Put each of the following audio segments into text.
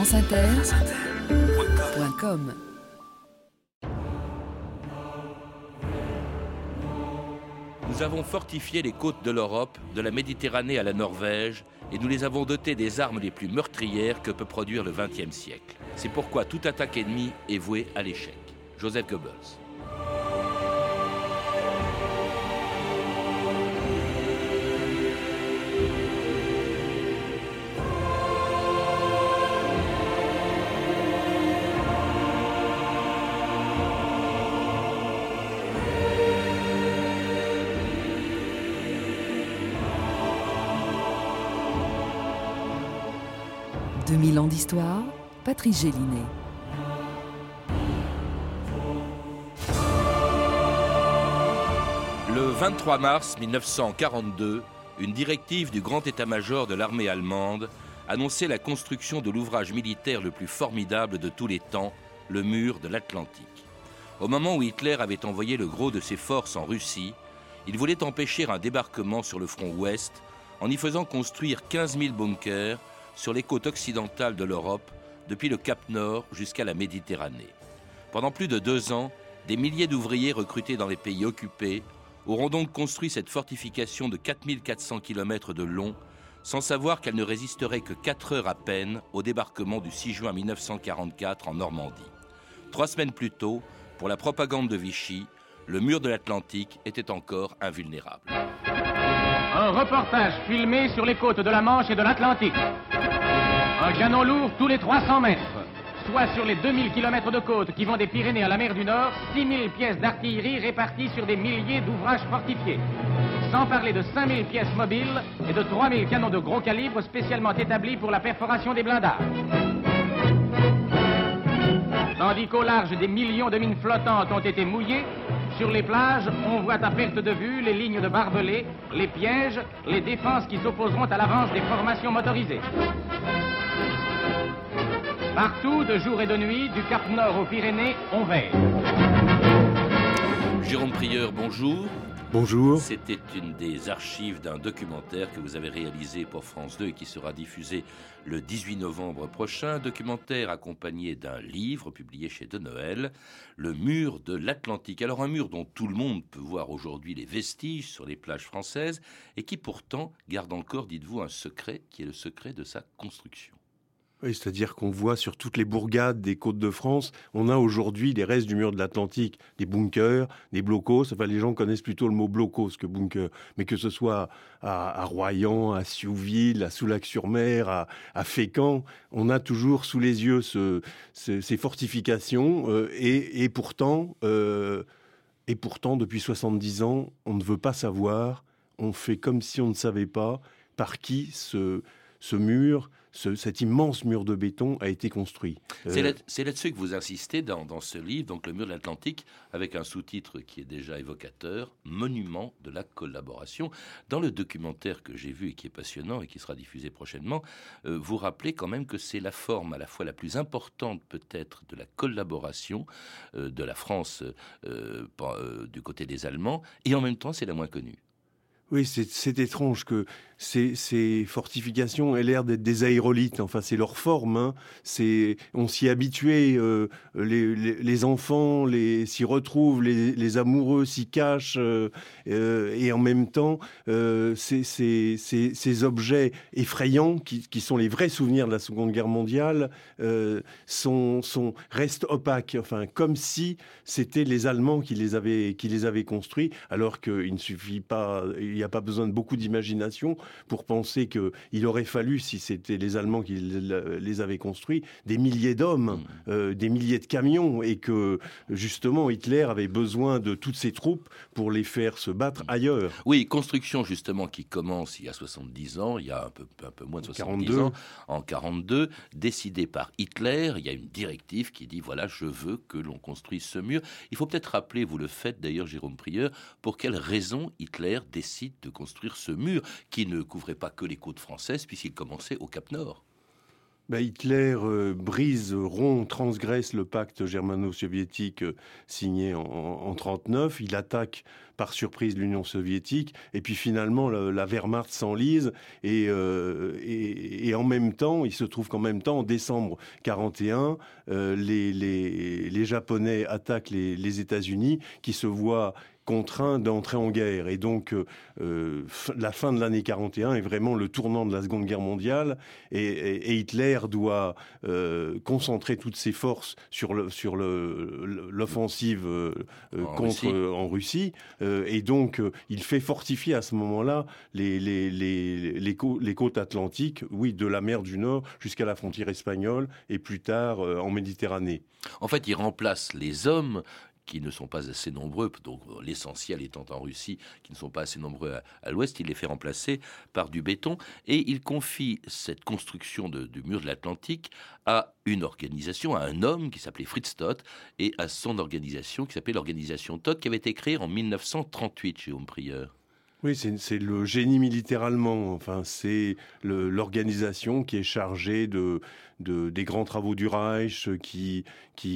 franceinter.com Nous avons fortifié les côtes de l'Europe, de la Méditerranée à la Norvège, et nous les avons dotés des armes les plus meurtrières que peut produire le XXe siècle. C'est pourquoi toute attaque ennemie est vouée à l'échec. Joseph Goebbels. « d'histoire, Patrice Gélinet. Le 23 mars 1942, une directive du grand état-major de l'armée allemande annonçait la construction de l'ouvrage militaire le plus formidable de tous les temps, le mur de l'Atlantique. Au moment où Hitler avait envoyé le gros de ses forces en Russie, il voulait empêcher un débarquement sur le front ouest en y faisant construire 15 000 bunkers sur les côtes occidentales de l'Europe, depuis le Cap Nord jusqu'à la Méditerranée. Pendant plus de deux ans, des milliers d'ouvriers recrutés dans les pays occupés auront donc construit cette fortification de 4400 km de long, sans savoir qu'elle ne résisterait que 4 heures à peine au débarquement du 6 juin 1944 en Normandie. Trois semaines plus tôt, pour la propagande de Vichy, le mur de l'Atlantique était encore invulnérable. Un reportage filmé sur les côtes de la Manche et de l'Atlantique. Un canon lourd tous les 300 mètres. Soit sur les 2000 km de côte qui vont des Pyrénées à la mer du Nord, 6000 pièces d'artillerie réparties sur des milliers d'ouvrages fortifiés. Sans parler de 5000 pièces mobiles et de 3000 canons de gros calibre spécialement établis pour la perforation des blindages. Tandis qu'au large des millions de mines flottantes ont été mouillées, sur les plages, on voit à perte de vue les lignes de barbelés, les pièges, les défenses qui s'opposeront à l'avance des formations motorisées. Partout, de jour et de nuit, du Cap Nord aux Pyrénées, on veille. Jérôme Prieur, bonjour. Bonjour. C'était une des archives d'un documentaire que vous avez réalisé pour France 2 et qui sera diffusé le 18 novembre prochain. Documentaire accompagné d'un livre publié chez De Noël, Le mur de l'Atlantique. Alors un mur dont tout le monde peut voir aujourd'hui les vestiges sur les plages françaises et qui pourtant garde encore, dites-vous, un secret qui est le secret de sa construction. C'est-à-dire qu'on voit sur toutes les bourgades des côtes de France, on a aujourd'hui des restes du mur de l'Atlantique, des bunkers, des blocos. Enfin, les gens connaissent plutôt le mot blocos que bunker. Mais que ce soit à, Royan, à Siouville, à Soulac-sur-Mer, à, Fécamp, on a toujours sous les yeux ce, ce, ces fortifications. Euh, et, pourtant, euh, et pourtant, depuis 70 ans, on ne veut pas savoir. On fait comme si on ne savait pas par qui ce mur ce, cet immense mur de béton a été construit. C'est là, là-dessus que vous insistez dans, dans, ce livre, donc le mur de l'Atlantique, avec un sous-titre qui est déjà évocateur, Monument de la collaboration. Dans le documentaire que j'ai vu et qui est passionnant et qui sera diffusé prochainement, euh, vous rappelez quand même que c'est la forme à la fois la plus importante peut-être de la collaboration euh, de la France euh, du côté des Allemands, et en même temps c'est la moins connue. Oui, c'est étrange que ces, fortifications aient l'air d'être des aérolithes. Enfin, c'est leur forme. Hein. On s'y habitué. Euh, les, enfants s'y retrouvent, les, amoureux s'y cachent, euh, euh, et en même temps, euh, ces, objets effrayants qui, sont les vrais souvenirs de la Seconde Guerre mondiale restent opaques. Enfin, comme si c'était les Allemands qui les avaient qui les avaient construits, alors qu'il ne suffit pas. Il n'y a pas besoin de beaucoup d'imagination pour penser qu'il aurait fallu, si c'était les Allemands qui les avaient construits, des milliers d'hommes, mmh. euh, des milliers de camions, et que justement Hitler avait besoin de toutes ces troupes pour les faire se battre ailleurs. Oui, construction justement qui commence il y a 70 ans, il y a un peu, un peu moins de 70 42. ans, en 42, décidée par Hitler. Il y a une directive qui dit voilà, je veux que l'on construise ce mur. Il faut peut-être rappeler, vous le faites d'ailleurs, Jérôme Prieur, pour quelle raison Hitler décide de construire ce mur qui ne couvrait pas que les côtes françaises puisqu'il commençait au Cap Nord. bah, Hitler euh, brise, rompt, transgresse le pacte germano-soviétique euh, signé en 1939. Il attaque par surprise l'Union soviétique. Et puis finalement, la, Wehrmacht s'enlise. Euh, et, en même temps, il se trouve qu'en même temps, en décembre 41, les, les, Japonais attaquent les, les États-Unis, qui se voient contraint d'entrer en guerre. Et donc, euh, euh, la fin de l'année 41 est vraiment le tournant de la Seconde Guerre mondiale. Et, Hitler doit euh, concentrer toutes ses forces sur le, sur l'offensive contre Russie. en Russie. et donc, il fait fortifier à ce moment-là les, les, les, les, côtes atlantiques, oui, de la mer du Nord jusqu'à la frontière espagnole et plus tard en Méditerranée. En fait, il remplace les hommes qui ne sont pas assez nombreux, donc l'essentiel étant en Russie, qui ne sont pas assez nombreux à, l'ouest, il les fait remplacer par du béton et il confie cette construction du mur de l'Atlantique à une organisation, à un homme qui s'appelait Fritz Todt et à son organisation qui s'appelait l'organisation Todt qui avait été créée en 1938 chez Homme Prieur. Oui, c'est le génie militaire allemand. Enfin, c'est l'organisation qui est chargée de, des grands travaux du Reich, qui,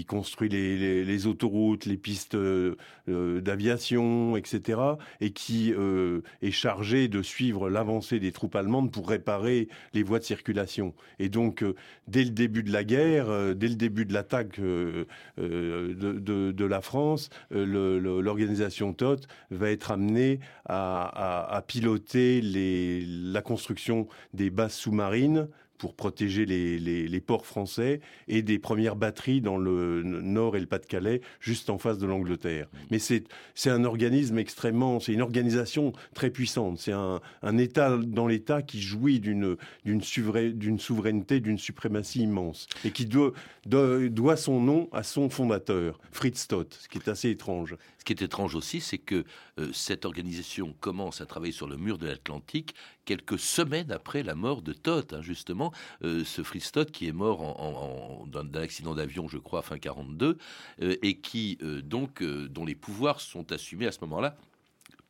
construit les, autoroutes, les pistes euh, d'aviation, etc., et qui euh, est chargée de suivre l'avancée des troupes allemandes pour réparer les voies de circulation. Et donc, euh, dès le début de la guerre, dès le début de l'attaque de, de, la France, l'organisation TOT va être amenée à à, piloter la construction des bases sous-marines pour protéger les, ports français et des premières batteries dans le nord et le Pas-de-Calais, juste en face de l'Angleterre. Mais c'est un organisme extrêmement, c'est une organisation très puissante. C'est un, État dans l'État qui jouit d'une souveraineté, d'une suprématie immense et qui doit, doit, son nom à son fondateur, Fritz Todt, ce qui est assez étrange. Ce qui est étrange aussi, c'est que euh, cette organisation commence à travailler sur le mur de l'Atlantique quelques semaines après la mort de Todt, hein, justement, euh, ce Fritz Todt qui est mort en, d'un accident d'avion, je crois, fin 42, euh, et qui donc dont les pouvoirs sont assumés à ce moment-là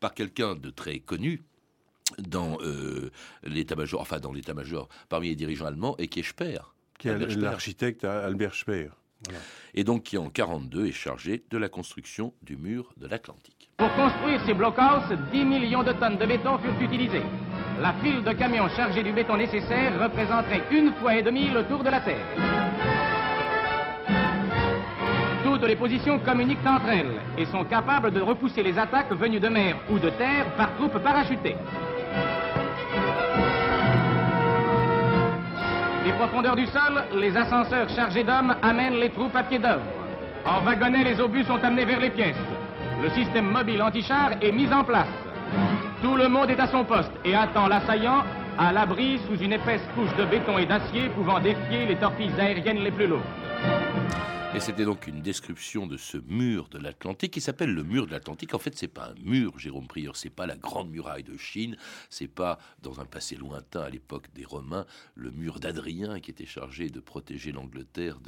par quelqu'un de très connu, dans l'état-major, enfin dans l'état-major parmi les dirigeants allemands, et qui est Speer. Qui est l'architecte Albert Speer. Et donc qui en 42 est chargé de la construction du mur de l'Atlantique. Pour construire ces blockhouse, 10 millions de tonnes de béton furent utilisées. La file de camions chargés du béton nécessaire représenterait une fois et demie le tour de la Terre. Toutes les positions communiquent entre elles et sont capables de repousser les attaques venues de mer ou de terre par troupes parachutées. Les profondeurs du sol, les ascenseurs chargés d'hommes amènent les troupes à pied d'œuvre. En wagonnet, les obus sont amenés vers les pièces. Le système mobile anti-char est mis en place. Tout le monde est à son poste et attend l'assaillant à l'abri sous une épaisse couche de béton et d'acier pouvant défier les torpilles aériennes les plus lourdes. Et c'était donc une description de ce mur de l'Atlantique qui s'appelle le mur de l'Atlantique. En fait, c'est pas un mur, Jérôme Prieur, c'est pas la grande muraille de Chine, c'est pas dans un passé lointain à l'époque des Romains le mur d'Adrien qui était chargé de protéger l'Angleterre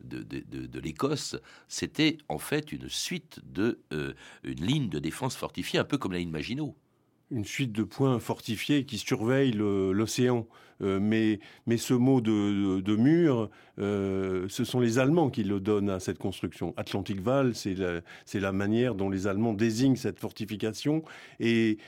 de, l'Écosse. C'était en fait une suite de euh, une ligne de défense fortifiée, un peu comme la ligne Maginot une suite de points fortifiés qui surveillent l'océan. Euh, mais, mais ce mot de, mur, euh, ce sont les Allemands qui le donnent à cette construction. Atlantic Wall, c'est la, la manière dont les Allemands désignent cette fortification. Et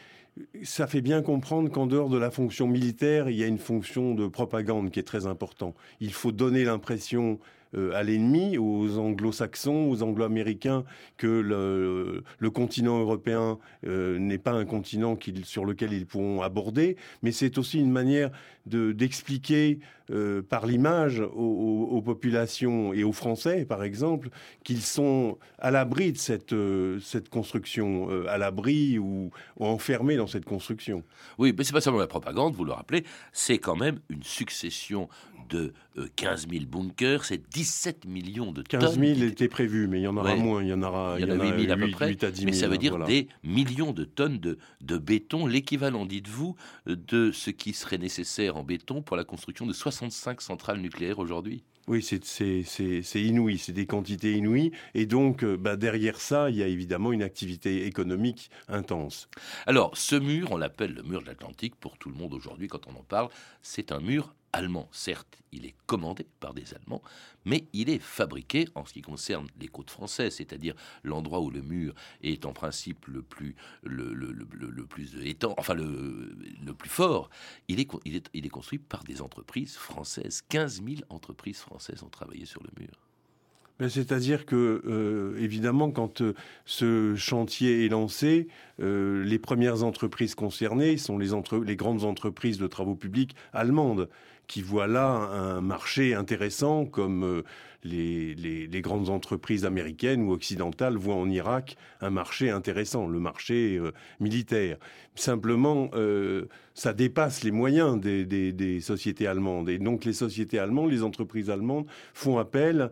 ça fait bien comprendre qu'en dehors de la fonction militaire, il y a une fonction de propagande qui est très importante. Il faut donner l'impression euh, à l'ennemi, aux anglo-saxons, aux anglo-américains, que le, continent européen euh, n'est pas un continent sur lequel ils pourront aborder, mais c'est aussi une manière d'expliquer euh, par l'image aux, populations et aux Français, par exemple, qu'ils sont à l'abri de cette, cette construction, à l'abri ou, enfermés dans cette construction. Oui, mais c'est pas seulement la propagande, vous le rappelez, c'est quand même une succession de 15 000 bunkers, c'est 17 millions de tonnes. 15 000 étaient prévus, mais il y en aura moins. Il y en aura, il y en, a 8 000 à peu près. mais ça veut dire des millions de tonnes de, de béton, l'équivalent, dites-vous, de ce qui serait nécessaire en béton pour la construction de 65 centrales nucléaires aujourd'hui. Oui, c'est inouï, c'est des quantités inouïes. Et donc, euh, bah, derrière ça, il y a évidemment une activité économique intense. Alors, ce mur, on l'appelle le mur de l'Atlantique pour tout le monde aujourd'hui quand on en parle. C'est un mur allemand. Certes, il est commandé par des Allemands, mais il est fabriqué en ce qui concerne les côtes françaises, c'est-à-dire l'endroit où le mur est en principe le plus, le, plus enfin le, plus fort. Il est, il, est, il est construit par des entreprises françaises. 15 000 entreprises françaises ont travaillé sur le mur. Ben, c'est-à-dire que, euh, évidemment, quand euh, ce chantier est lancé, euh, les premières entreprises concernées sont les, les grandes entreprises de travaux publics allemandes qui voient là un marché intéressant comme euh, les, grandes entreprises américaines ou occidentales voient en Irak un marché intéressant, le marché euh, militaire. Simplement, euh, ça dépasse les moyens des, sociétés allemandes. Et donc les sociétés allemandes, les entreprises allemandes font appel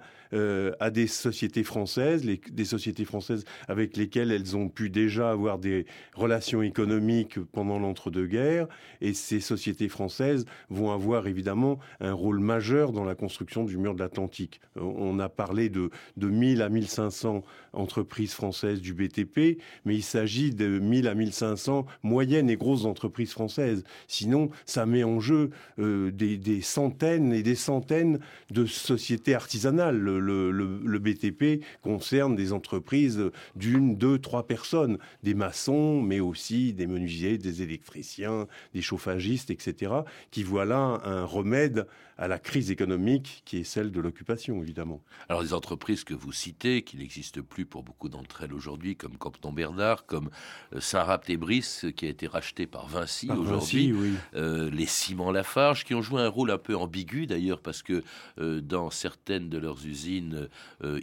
à des sociétés françaises, les, des sociétés françaises avec lesquelles elles ont pu déjà avoir des relations économiques pendant l'entre-deux-guerres. Et ces sociétés françaises vont avoir évidemment évidemment un rôle majeur dans la construction du mur de l'Atlantique. Euh, on a parlé de, de 1000 à 1500 entreprises françaises du BTP, mais il s'agit de 1000 à 1500 moyennes et grosses entreprises françaises. Sinon, ça met en jeu euh, des, centaines et des centaines de sociétés artisanales. Le, BTP concerne des entreprises d'une, deux, trois personnes, des maçons, mais aussi des menuisiers, des électriciens, des chauffagistes, etc., qui voient là un remède à la crise économique qui est celle de l'occupation, évidemment. Alors, les entreprises que vous citez, qui n'existent plus pour beaucoup d'entre elles aujourd'hui, comme Compton Bernard, comme euh, Saint-Rapt-et-Brice, qui a été racheté par Vinci aujourd'hui, euh, les Ciments Lafarge, qui ont joué un rôle un peu ambigu d'ailleurs, parce que euh, dans certaines de leurs usines,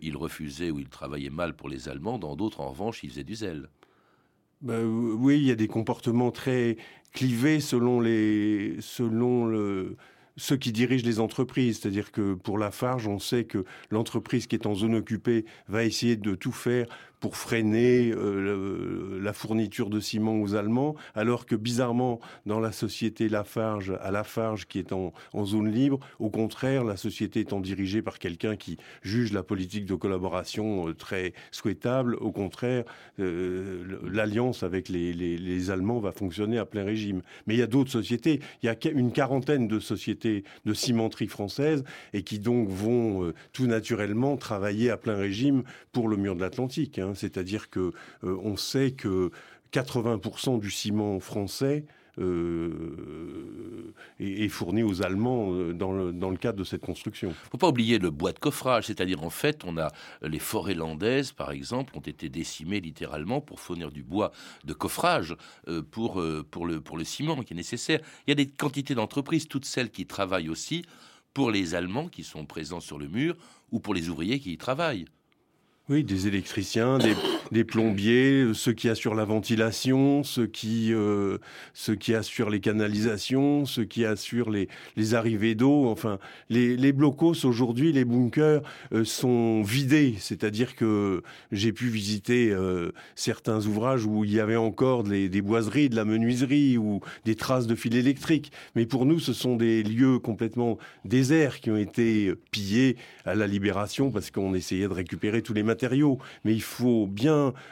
ils refusaient ou ils travaillaient mal pour les Allemands, dans d'autres, en revanche, ils faisaient du zèle. Ben, oui, il y a des comportements très clivés selon les, selon le, ceux qui dirigent les entreprises. C'est-à-dire que pour Lafarge, on sait que l'entreprise qui est en zone occupée va essayer de tout faire pour freiner euh, la fourniture de ciment aux Allemands, alors que bizarrement, dans la société Lafarge, à Lafarge, qui est en, zone libre, au contraire, la société étant dirigée par quelqu'un qui juge la politique de collaboration euh, très souhaitable, au contraire, euh, l'alliance avec les, Allemands va fonctionner à plein régime. Mais il y a d'autres sociétés, il y a une quarantaine de sociétés de cimenterie françaises et qui donc vont tout naturellement travailler à plein régime pour le mur de l'Atlantique. Hein. Hein. C'est-à-dire que euh, on sait que 80% du ciment français euh, est, fourni aux Allemands euh, dans le, cadre de cette construction. Il ne faut pas oublier le bois de coffrage, c'est-à-dire en fait, on a les forêts landaises, par exemple, ont été décimées littéralement pour fournir du bois de coffrage pour le ciment qui est nécessaire. Il y a des quantités d'entreprises, toutes celles qui travaillent aussi pour les Allemands qui sont présents sur le mur ou pour les ouvriers qui y travaillent. Oui, des électriciens, des, plombiers, ceux qui assurent la ventilation, ceux qui, euh, ceux qui assurent les canalisations, ceux qui assurent les, les arrivées d'eau. Enfin, les, les blocos aujourd'hui, les bunkers euh, sont vidés. C'est-à-dire que j'ai pu visiter euh, certains ouvrages où il y avait encore des, des boiseries, de la menuiserie ou des traces de fil électrique. Mais pour nous, ce sont des lieux complètement déserts qui ont été pillés à la libération parce qu'on essayait de récupérer tous les matériaux mais il faut bien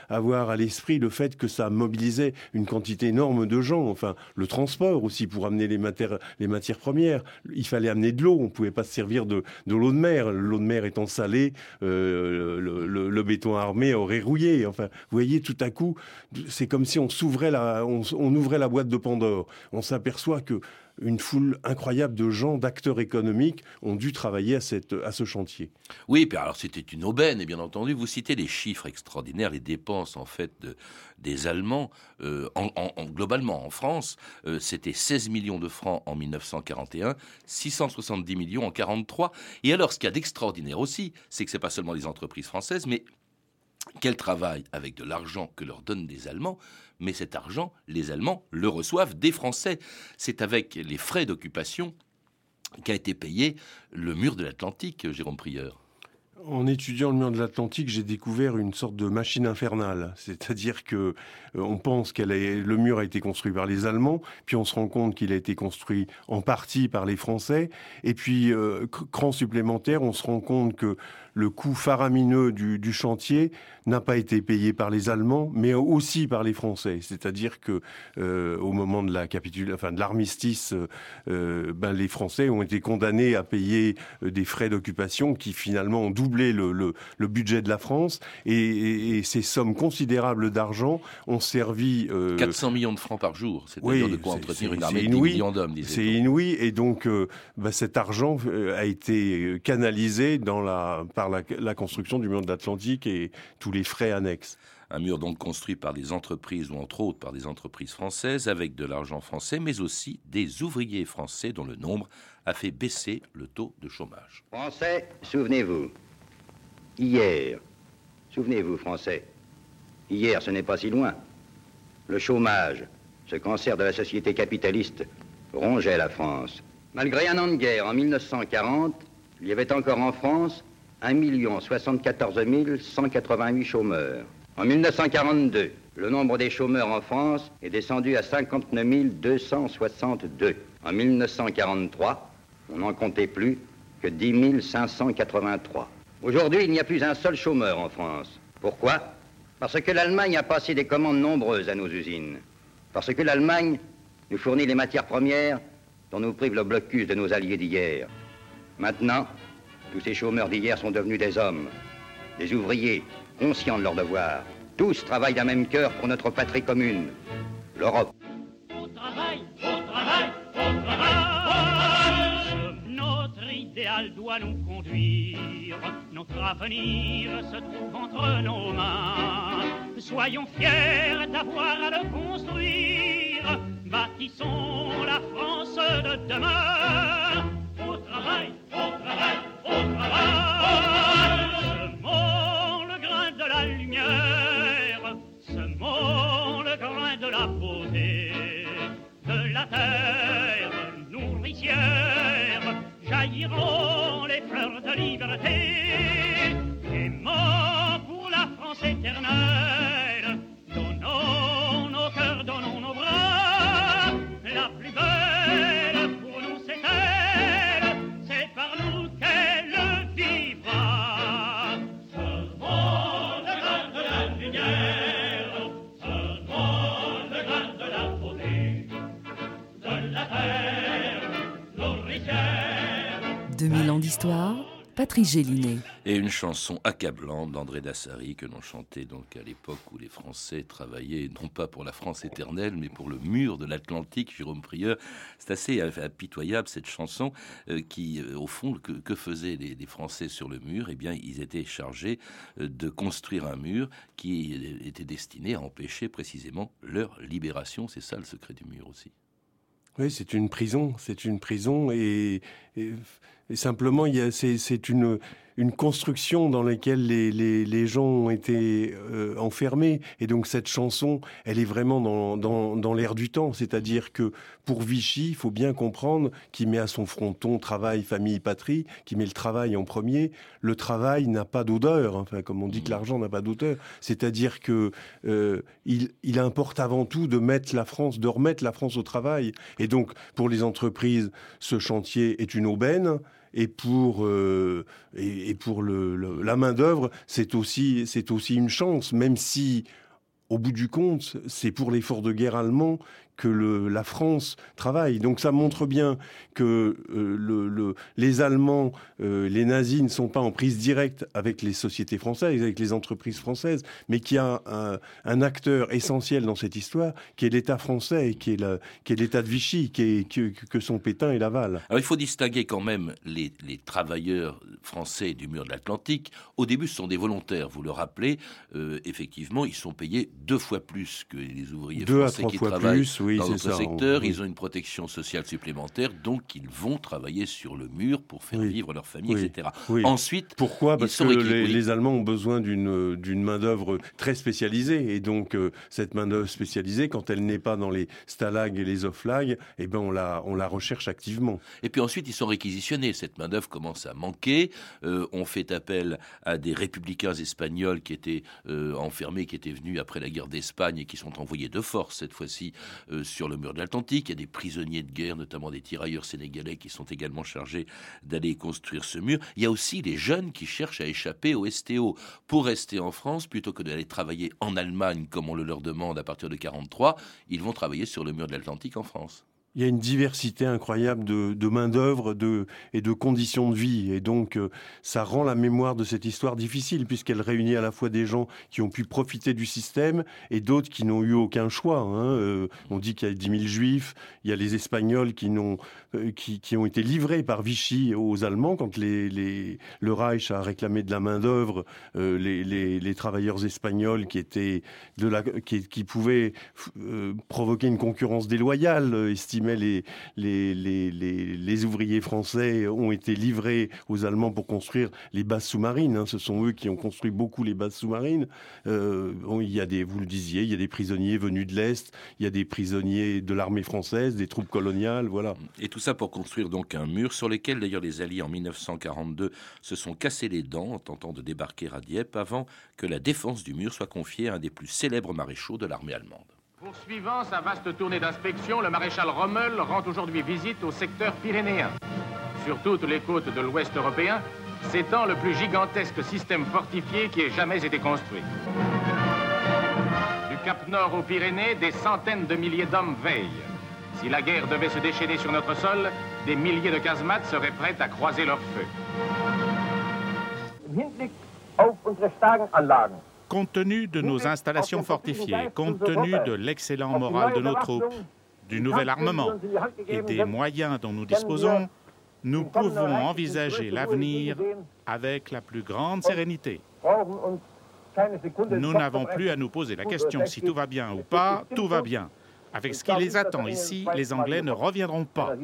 avoir à l'esprit le fait que ça mobilisait une quantité énorme de gens. Enfin, le transport aussi pour amener les, matières, les matières premières. Il fallait amener de l'eau. On ne pouvait pas se servir de, l'eau de mer. L'eau de mer étant salée, euh, le, béton armé aurait rouillé. Enfin, vous voyez, tout à coup, c'est comme si on s'ouvrait la, on ouvrait la boîte de Pandore. On s'aperçoit que une foule incroyable de gens, d'acteurs économiques, ont dû travailler à, ce chantier. Oui, puis alors c'était une aubaine, et bien entendu, vous citez les chiffres extraordinaires, les dépenses en fait des Allemands, euh, en, globalement en France, euh, c'était 16 millions de francs en 1941, 670 millions en 1943. Et alors, ce qu'il y a d'extraordinaire aussi, c'est que ce n'est pas seulement des entreprises françaises, mais qu'elles travaillent avec de l'argent que leur donnent des Allemands, mais cet argent, les Allemands le reçoivent des Français. C'est avec les frais d'occupation qu'a été payé le mur de l'Atlantique, Jérôme Prieur. en étudiant le mur de l'Atlantique, j'ai découvert une sorte de machine infernale. C'est-à-dire que euh, on pense que le mur a été construit par les Allemands, puis on se rend compte qu'il a été construit en partie par les Français, et puis euh, cran supplémentaire, on se rend compte que le coût faramineux du, chantier n'a pas été payé par les Allemands, mais aussi par les Français. C'est-à-dire que euh, au moment de la enfin de l'armistice, euh, ben, les Français ont été condamnés à payer euh, des frais d'occupation qui finalement ont doublé le, le, budget de la France, et, ces sommes considérables d'argent ont servi 400 millions de francs par jour. C'est-à-dire de quoi entretenir une armée de 10 millions d'hommes. C'est inouï, et donc ben, cet argent a été canalisé dans la par la, construction du mur de l'Atlantique et tous les frais annexes. Un mur donc construit par des entreprises, ou entre autres par des entreprises françaises, avec de l'argent français, mais aussi des ouvriers français dont le nombre a fait baisser le taux de chômage. Français, souvenez-vous, hier, souvenez-vous Français, hier ce n'est pas si loin, le chômage, ce cancer de la société capitaliste, rongeait la France. Malgré un an de guerre en 1940, il y avait encore en France 1 74 188 chômeurs. En 1942, le nombre des chômeurs en France est descendu à 59 262. En 1943, on n'en comptait plus que 10 583. Aujourd'hui, il n'y a plus un seul chômeur en France. Pourquoi? Parce que l'Allemagne a passé des commandes nombreuses à nos usines. Parce que l'Allemagne nous fournit les matières premières dont nous prive le blocus de nos alliés d'hier. Maintenant, tous ces chômeurs d'hier sont devenus des hommes, des ouvriers, conscients de leur devoir. Tous travaillent d'un même cœur pour notre patrie commune, l'Europe. Au travail, au travail, au travail. Notre idéal doit nous conduire. Notre avenir se trouve entre nos mains. Soyons fiers d'avoir à le construire. Bâtissons la France de demain. Gélinet. Et une chanson accablante d'André Dassary que l'on chantait donc à l'époque où les Français travaillaient non pas pour la France éternelle mais pour le mur de l'Atlantique, Jérôme Prieur. C'est assez impitoyable cette chanson euh, qui, euh, au fond, que, faisaient les, Français sur le mur? Eh bien, ils étaient chargés euh, de construire un mur qui était destiné à empêcher précisément leur libération. C'est ça le secret du mur aussi. Oui, c'est une prison, c'est une prison et, et, simplement, c'est une, une construction dans laquelle les, les, les gens ont été euh, enfermés. Et donc cette chanson, elle est vraiment dans, dans, dans l'air du temps. C'est-à-dire que pour Vichy, il faut bien comprendre qu'il met à son fronton travail, famille, patrie, qui met le travail en premier. Le travail n'a pas d'odeur, enfin comme on dit que mmh. l'argent n'a pas d'odeur. C'est-à-dire que euh, il, il importe avant tout de mettre la France, de remettre la France au travail. Et donc pour les entreprises, ce chantier est une aubaine et pour euh, et, pour le, la main d'œuvre, c'est aussi c'est aussi une chance, même si au bout du compte, c'est pour l'effort de guerre allemand que le, la France travaille. Donc ça montre bien que euh, le, les Allemands, euh, les nazis ne sont pas en prise directe avec les sociétés françaises, avec les entreprises françaises, mais qu'il y a un, un, acteur essentiel dans cette histoire, qui est l'État français, qui est l'État de Vichy, qui est, que, que sont Pétain et Laval. Alors il faut distinguer quand même les, les travailleurs français du mur de l'Atlantique. Au début, ce sont des volontaires, vous le rappelez. Euh, effectivement, ils sont payés deux fois plus que les ouvriers deux français à trois qui fois travaillent plus, oui, dans c'est d'autres ça. secteurs, Oui. ils ont une protection sociale supplémentaire, donc ils vont travailler sur le mur pour faire Oui. vivre leur famille, Oui. etc. Oui. Ensuite, Pourquoi? Parce que les, oui. les Allemands ont besoin d'une d'une main d'œuvre très spécialisée et donc euh, cette main d'œuvre spécialisée, quand elle n'est pas dans les stalags et les offlags, eh ben on la on la recherche activement. Et puis ensuite, ils sont réquisitionnés. Cette main-d'œuvre commence à manquer. Euh, on fait appel à des républicains espagnols qui étaient euh, enfermés, qui étaient venus après la guerre d'Espagne et qui sont envoyés de force, cette fois-ci, euh, sur le mur de l'Atlantique. Il y a des prisonniers de guerre, notamment des tirailleurs sénégalais, qui sont également chargés d'aller construire ce mur. Il y a aussi les jeunes qui cherchent à échapper au STO pour rester en France, plutôt que d'aller travailler en Allemagne, comme on le leur demande à partir de 43. Ils vont travailler sur le mur de l'Atlantique en France. Il y a une diversité incroyable de, main-d'œuvre et de conditions de vie. Et donc, euh, ça rend la mémoire de cette histoire difficile, puisqu'elle réunit à la fois des gens qui ont pu profiter du système et d'autres qui n'ont eu aucun choix. hein. Euh, on dit qu'il y a 10 000 juifs, il y a les Espagnols euh, qui, ont été livrés par Vichy aux Allemands quand le Reich a réclamé de la main-d'œuvre. les, travailleurs espagnols qui, pouvaient provoquer une concurrence déloyale, euh, les, ouvriers français ont été livrés aux Allemands pour construire les bases sous-marines. hein. Ce sont eux qui ont construit beaucoup les bases sous-marines. Euh, il y a des, vous le disiez, il y a des prisonniers venus de l'Est, il y a des prisonniers de l'armée française, des troupes coloniales, voilà. Et tout ça pour construire donc un mur sur lequel d'ailleurs les Alliés en 1942 se sont cassés les dents en tentant de débarquer à Dieppe avant que la défense du mur soit confiée à un des plus célèbres maréchaux de l'armée allemande. Poursuivant sa vaste tournée d'inspection, le maréchal Rommel rend aujourd'hui visite au secteur pyrénéen. Sur toutes les côtes de l'ouest européen s'étend le plus gigantesque système fortifié qui ait jamais été construit. Du Cap Nord aux Pyrénées, des centaines de milliers d'hommes veillent. Si la guerre devait se déchaîner sur notre sol, des milliers de casemates seraient prêts à croiser leur feu. Compte tenu de nos installations fortifiées, compte tenu de l'excellent moral de nos troupes, du nouvel armement et des moyens dont nous disposons, nous pouvons envisager l'avenir avec la plus grande sérénité. Nous n'avons plus à nous poser la question si tout va bien ou pas, tout va bien. Avec ce qui les attend ici, les Anglais ne reviendront pas.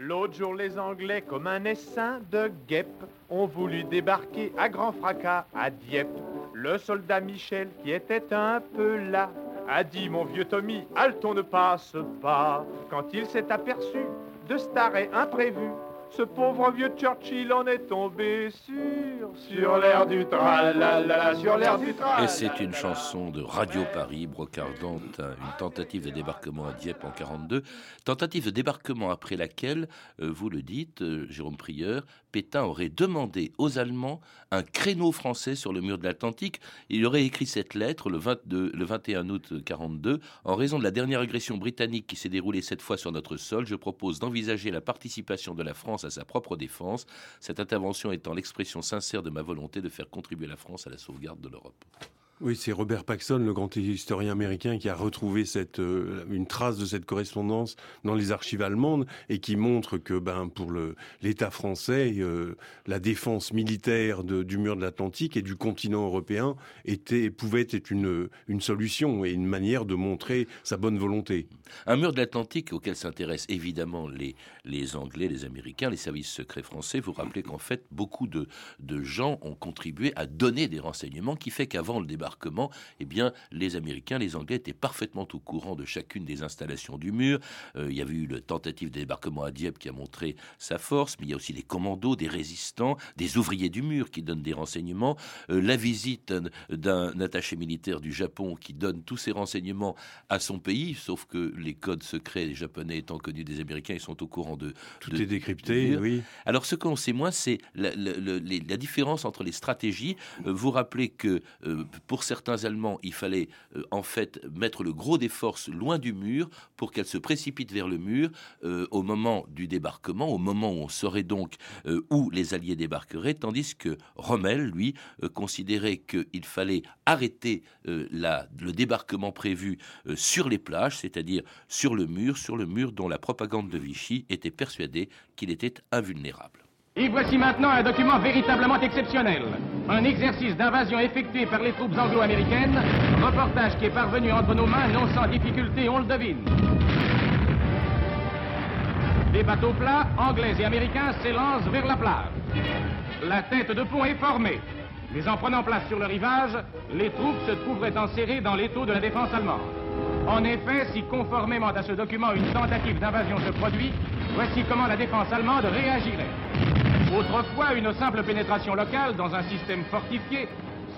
L'autre jour, les Anglais, comme un essaim de guêpes, ont voulu débarquer à grand fracas à Dieppe. Le soldat Michel, qui était un peu là, a dit Mon vieux Tommy, haletons ne passe pas. Quand il s'est aperçu de cet arrêt imprévu, ce pauvre vieux Churchill en est tombé sur, sur l'air du tralala, sur l'air du tralala. Et c'est une chanson de Radio Paris brocardant un- une tentative de débarquement à Dieppe en 42. Tentative de débarquement après laquelle, euh, vous le dites, euh, Jérôme Prieur, Pétain aurait demandé aux Allemands un créneau français sur le mur de l'Atlantique. Il aurait écrit cette lettre le, 22 le 21 août 42. En raison de la dernière agression britannique qui s'est déroulée cette fois sur notre sol, je propose d'envisager la participation de la France à sa propre défense, cette intervention étant l'expression sincère de ma volonté de faire contribuer la France à la sauvegarde de l'Europe. Oui, c'est Robert Paxson, le grand historien américain, qui a retrouvé euh, une trace de cette correspondance dans les archives allemandes et qui montre que, ben, pour l'État français, euh, la défense militaire du mur de l'Atlantique et du continent européen était, pouvait être une, solution et une manière de montrer sa bonne volonté. Un mur de l'Atlantique auquel s'intéressent évidemment les, Anglais, les Américains, les services secrets français. Vous rappelez qu'en fait, beaucoup de, de gens ont contribué à donner des renseignements qui fait qu'avant le débarquement, eh bien, les Américains, les Anglais étaient parfaitement au courant de chacune des installations du mur. Euh, il y avait eu le tentative de débarquement à Dieppe qui a montré sa force, mais il y a aussi des commandos, des résistants, des ouvriers du mur qui donnent des renseignements, euh, la visite d'un attaché militaire du Japon qui donne tous ces renseignements à son pays, sauf que les codes secrets japonais étant connus des Américains, ils sont au courant de... Tout de- est décrypté, oui. alors, ce qu'on sait moins, c'est la, la- la- les- la différence entre les stratégies. Euh, vous rappelez que euh, pour certains Allemands, il fallait euh, en fait mettre le gros des forces loin du mur pour qu'elles se précipitent vers le mur euh, au moment du débarquement, au moment où on saurait donc euh, où les Alliés débarqueraient, tandis que Rommel, lui, considérait qu'il fallait arrêter le débarquement prévu sur les plages, c'est-à-dire sur le mur, sur le mur dont la propagande de Vichy était persuadée qu'il était invulnérable. Et voici maintenant un document véritablement exceptionnel. Un exercice d'invasion effectué par les troupes anglo-américaines. Reportage qui est parvenu entre nos mains non sans difficulté, on le devine. Des bateaux plats, anglais et américains, s'élancent vers la plage. La tête de pont est formée. Mais en prenant place sur le rivage, les troupes se trouveraient enserrées dans l'étau de la défense allemande. En effet, si conformément à ce document une tentative d'invasion se produit, voici comment la défense allemande réagirait. Autrefois, une simple pénétration locale dans un système fortifié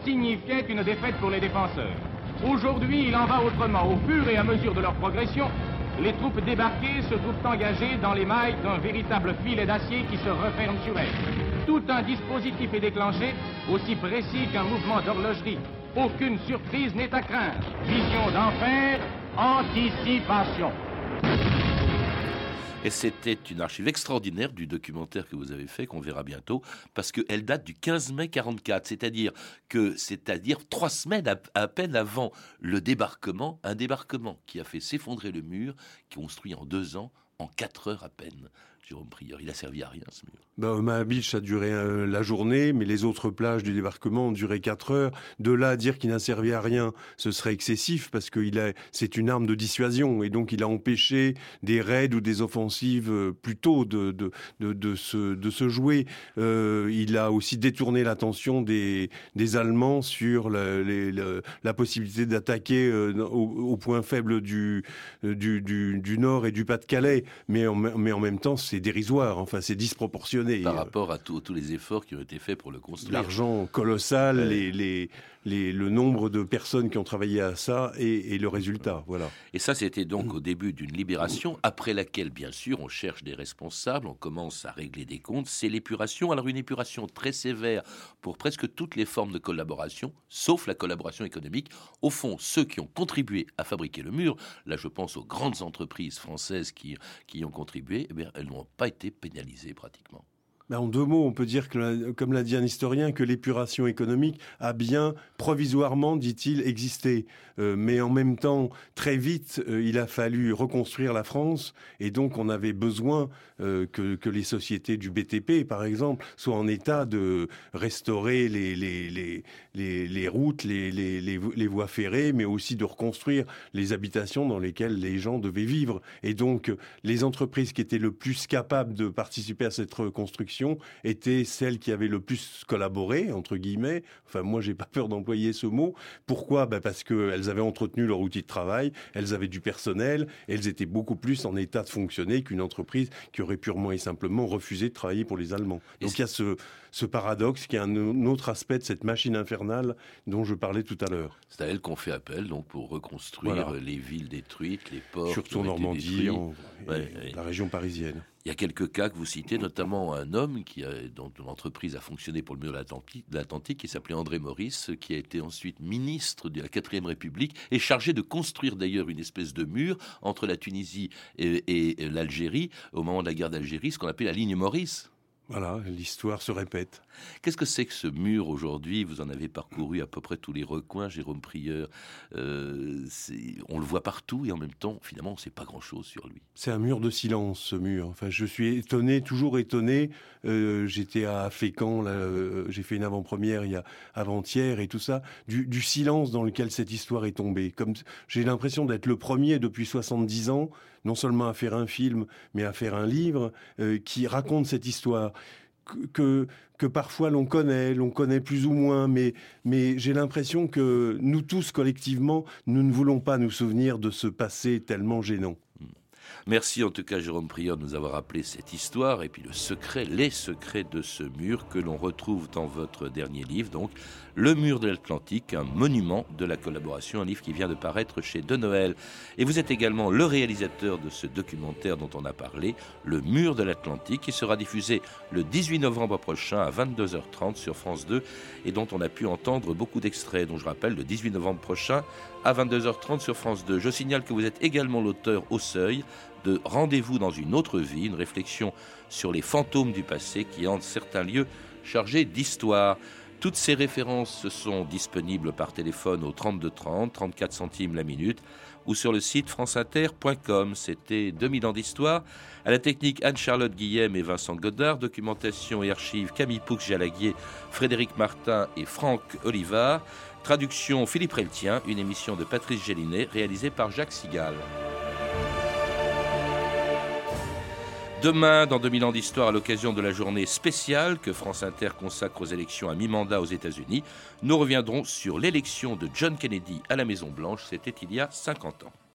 signifiait une défaite pour les défenseurs. Aujourd'hui, il en va autrement. Au fur et à mesure de leur progression, les troupes débarquées se trouvent engagées dans les mailles d'un véritable filet d'acier qui se referme sur elles tout un dispositif est déclenché, aussi précis qu'un mouvement d'horlogerie. Aucune surprise n'est à craindre. Vision d'enfer, anticipation. Et c'était une archive extraordinaire du documentaire que vous avez fait, qu'on verra bientôt, parce qu'elle date du 15 mai 44, c'est-à-dire que, c'est-à-dire trois semaines à, à, peine avant le débarquement, un débarquement qui a fait s'effondrer le mur, construit en deux ans, en quatre heures à peine. Jérôme. Il a servi à rien ce mur. Ben, Omaha Beach a duré euh, la journée, mais les autres plages du débarquement ont duré 4 heures. De là à dire qu'il n'a servi à rien, ce serait excessif parce que c'est une arme de dissuasion et donc il a empêché des raids ou des offensives euh, plutôt de, se, jouer. Euh, il a aussi détourné l'attention des, Allemands sur la, possibilité d'attaquer euh, au, point faible du, Nord et du Pas-de-Calais. Mais en même temps, c'est dérisoire, enfin c'est disproportionné. Par rapport à tous les efforts qui ont été faits pour le construire. L'argent colossal, les, les, les, le nombre de personnes qui ont travaillé à ça et, et le résultat. Voilà. Et ça, c'était donc au début d'une libération, après laquelle, bien sûr, on cherche des responsables, on commence à régler des comptes. C'est l'épuration. Alors, une épuration très sévère pour presque toutes les formes de collaboration, sauf la collaboration économique. Au fond, ceux qui ont contribué à fabriquer le mur, là, je pense aux grandes entreprises françaises qui, qui y ont contribué, eh bien, elles n'ont pas été pénalisées pratiquement. Ben, en deux mots, on peut dire, que, comme l'a dit un historien, que l'épuration économique a bien provisoirement, dit-il, existé. Euh, mais en même temps, très vite, euh, il a fallu reconstruire la France et donc on avait besoin euh, que, les sociétés du BTP, par exemple, soient en état de restaurer les, routes, les, voies ferrées, mais aussi de reconstruire les habitations dans lesquelles les gens devaient vivre. Et donc, les entreprises qui étaient le plus capables de participer à cette reconstruction étaient celles qui avaient le plus collaboré, entre guillemets. Enfin, moi, j'ai pas peur d'employer ce mot. Pourquoi? Ben Parce qu'elles avaient entretenu leur outil de travail, elles avaient du personnel, elles étaient beaucoup plus en état de fonctionner qu'une entreprise qui aurait purement et simplement refusé de travailler pour les Allemands. Donc il y a ce, ce paradoxe qui est un autre aspect de cette machine infernale dont je parlais tout à l'heure. C'est à elle qu'on fait appel donc pour reconstruire voilà. les villes détruites, les ports. Surtout en Normandie, en, ouais, la région parisienne. Il y a quelques cas que vous citez, notamment un homme qui dont l'entreprise a fonctionné pour le mur de l'Atlantique, qui s'appelait André Maurice, qui a été ensuite ministre de la Quatrième République et chargé de construire d'ailleurs une espèce de mur entre la Tunisie et, et l'Algérie au moment de la guerre d'Algérie, ce qu'on appelait la ligne Maurice. Voilà, l'histoire se répète. Qu'est-ce que c'est que ce mur aujourd'hui? Vous en avez parcouru à peu près tous les recoins, Jérôme Prieur. Euh, on le voit partout et en même temps, finalement, on ne sait pas grand-chose sur lui. C'est un mur de silence, ce mur. Enfin, je suis étonné, toujours étonné. Euh, J'étais à Fécamp, euh, j'ai fait une avant-première il y a avant-hier et tout ça, du, du, silence dans lequel cette histoire est tombée. Comme j'ai l'impression d'être le premier depuis 70 ans, non seulement à faire un film, mais à faire un livre euh, qui raconte cette histoire que, que parfois l'on connaît, l'on connaît plus ou moins, mais, mais j'ai l'impression que nous tous collectivement, nous ne voulons pas nous souvenir de ce passé tellement gênant. Merci en tout cas Jérôme Prieur de nous avoir rappelé cette histoire et puis le secret, les secrets de ce mur que l'on retrouve dans votre dernier livre, donc Le mur de l'Atlantique, un monument de la collaboration, un livre qui vient de paraître chez De Noël. Et vous êtes également le réalisateur de ce documentaire dont on a parlé, Le mur de l'Atlantique, qui sera diffusé le 18 novembre prochain à 22h30 sur France 2 et dont on a pu entendre beaucoup d'extraits, dont je rappelle le 18 novembre prochain à 22h30 sur France 2. Je signale que vous êtes également l'auteur au seuil de Rendez-vous dans une autre vie, une réflexion sur les fantômes du passé qui hantent certains lieux chargés d'histoire. Toutes ces références sont disponibles par téléphone au 32 30, 34 centimes la minute, ou sur le site franceinter.com. C'était 2000 ans d'histoire. À la technique Anne-Charlotte Guillem et Vincent Godard. Documentation et archives Camille Poux-Jalaguier, Frédéric Martin et Franck Olivard. Traduction Philippe Reltien, une émission de Patrice Gélinet réalisée par Jacques Sigal. Demain, dans 2000 ans d'histoire, à l'occasion de la journée spéciale que France Inter consacre aux élections à mi-mandat aux États-Unis, nous reviendrons sur l'élection de John Kennedy à la Maison-Blanche. C'était il y a 50 ans.